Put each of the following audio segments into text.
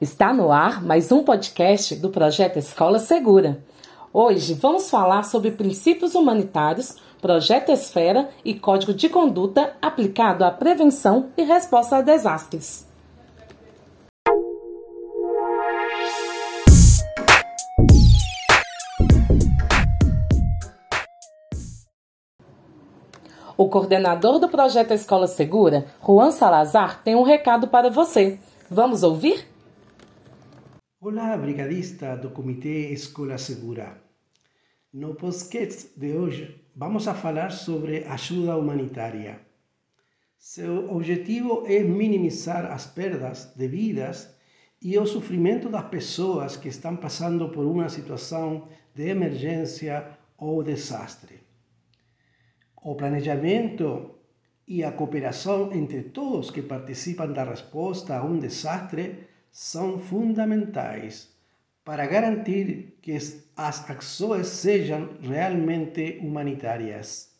Está no ar mais um podcast do projeto Escola Segura. Hoje vamos falar sobre princípios humanitários, projeto Esfera e código de conduta aplicado à prevenção e resposta a desastres. O coordenador do projeto Escola Segura, Juan Salazar, tem um recado para você. Vamos ouvir? Olá, brigadista do Comitê Escola Segura. No podcast de hoje, vamos a falar sobre ajuda humanitária. Seu objetivo é minimizar as perdas de vidas e o sofrimento das pessoas que estão passando por uma situação de emergência ou desastre. O planejamento e a cooperação entre todos que participam da resposta a um desastre são fundamentais para garantir que as ações sejam realmente humanitárias.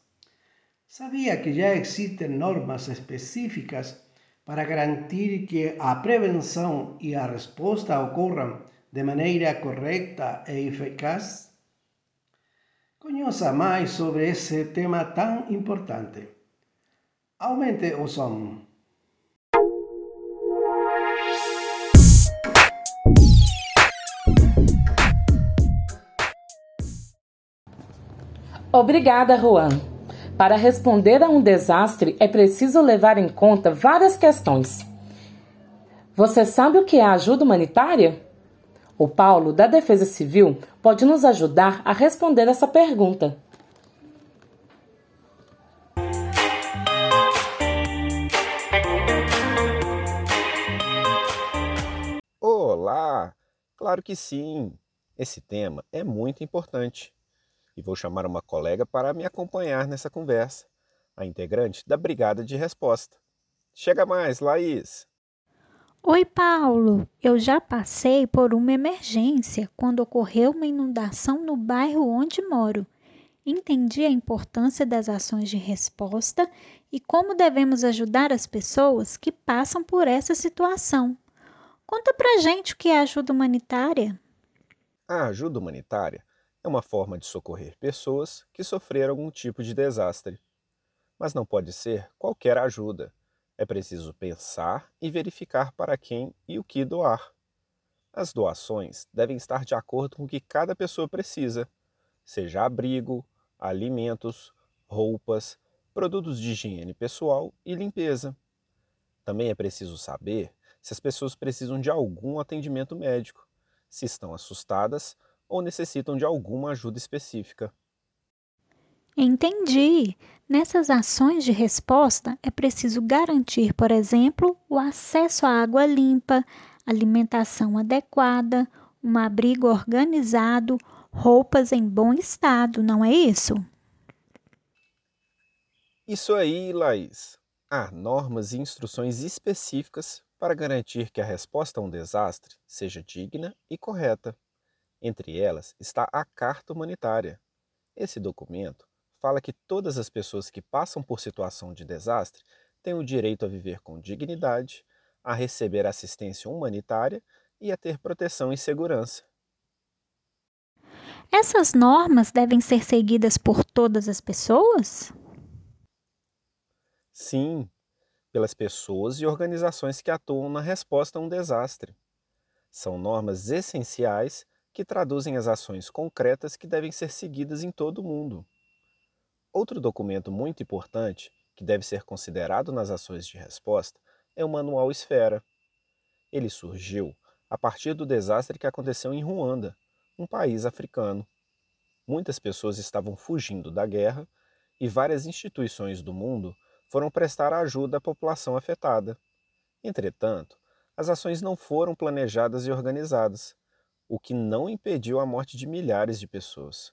Sabia que já existem normas específicas para garantir que a prevenção e a resposta ocorram de maneira correta e eficaz? Conheça mais sobre esse tema tão importante. Aumente o som. Obrigada, Juan. Para responder a um desastre é preciso levar em conta várias questões. Você sabe o que é ajuda humanitária? O Paulo, da Defesa Civil, pode nos ajudar a responder essa pergunta. Olá! Claro que sim! Esse tema é muito importante e vou chamar uma colega para me acompanhar nessa conversa, a integrante da Brigada de Resposta. Chega mais, Laís! Oi, Paulo. Eu já passei por uma emergência quando ocorreu uma inundação no bairro onde moro. Entendi a importância das ações de resposta e como devemos ajudar as pessoas que passam por essa situação. Conta pra gente o que é ajuda humanitária. A ajuda humanitária é uma forma de socorrer pessoas que sofreram algum tipo de desastre. Mas não pode ser qualquer ajuda é preciso pensar e verificar para quem e o que doar. As doações devem estar de acordo com o que cada pessoa precisa, seja abrigo, alimentos, roupas, produtos de higiene pessoal e limpeza. Também é preciso saber se as pessoas precisam de algum atendimento médico, se estão assustadas ou necessitam de alguma ajuda específica. Entendi. Nessas ações de resposta, é preciso garantir, por exemplo, o acesso à água limpa, alimentação adequada, um abrigo organizado, roupas em bom estado, não é isso? Isso aí, Laís. Há normas e instruções específicas para garantir que a resposta a um desastre seja digna e correta. Entre elas está a Carta Humanitária. Esse documento fala que todas as pessoas que passam por situação de desastre têm o direito a viver com dignidade, a receber assistência humanitária e a ter proteção e segurança. Essas normas devem ser seguidas por todas as pessoas? Sim, pelas pessoas e organizações que atuam na resposta a um desastre. São normas essenciais que traduzem as ações concretas que devem ser seguidas em todo o mundo. Outro documento muito importante que deve ser considerado nas ações de resposta é o Manual Esfera. Ele surgiu a partir do desastre que aconteceu em Ruanda, um país africano. Muitas pessoas estavam fugindo da guerra e várias instituições do mundo foram prestar ajuda à população afetada. Entretanto, as ações não foram planejadas e organizadas, o que não impediu a morte de milhares de pessoas.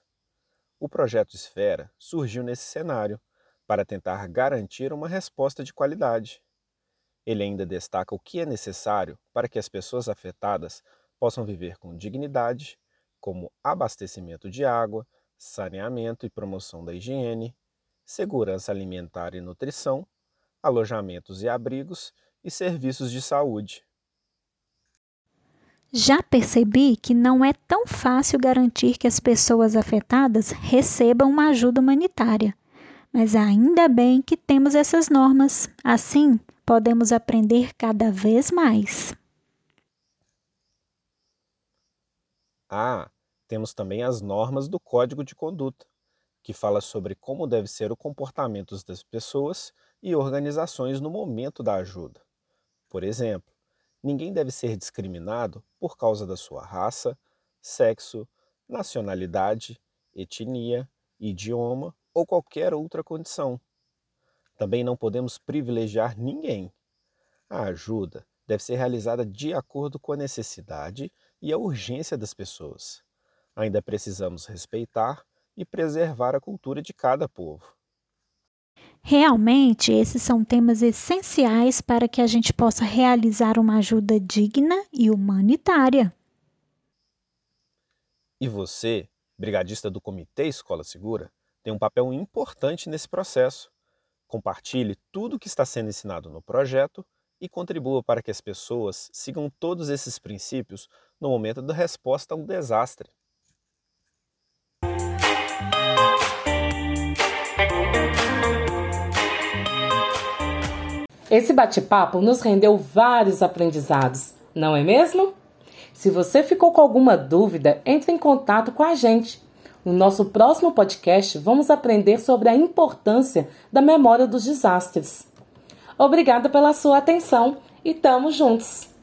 O projeto Esfera surgiu nesse cenário para tentar garantir uma resposta de qualidade. Ele ainda destaca o que é necessário para que as pessoas afetadas possam viver com dignidade, como abastecimento de água, saneamento e promoção da higiene, segurança alimentar e nutrição, alojamentos e abrigos e serviços de saúde. Já percebi que não é tão fácil garantir que as pessoas afetadas recebam uma ajuda humanitária, mas ainda bem que temos essas normas. Assim, podemos aprender cada vez mais. Ah, temos também as normas do Código de Conduta, que fala sobre como deve ser o comportamento das pessoas e organizações no momento da ajuda. Por exemplo, ninguém deve ser discriminado por causa da sua raça, sexo, nacionalidade, etnia, idioma ou qualquer outra condição. Também não podemos privilegiar ninguém. A ajuda deve ser realizada de acordo com a necessidade e a urgência das pessoas. Ainda precisamos respeitar e preservar a cultura de cada povo. Realmente, esses são temas essenciais para que a gente possa realizar uma ajuda digna e humanitária. E você, brigadista do Comitê Escola Segura, tem um papel importante nesse processo. Compartilhe tudo o que está sendo ensinado no projeto e contribua para que as pessoas sigam todos esses princípios no momento da resposta a um desastre. Esse bate-papo nos rendeu vários aprendizados, não é mesmo? Se você ficou com alguma dúvida, entre em contato com a gente. No nosso próximo podcast, vamos aprender sobre a importância da memória dos desastres. Obrigada pela sua atenção e tamo juntos!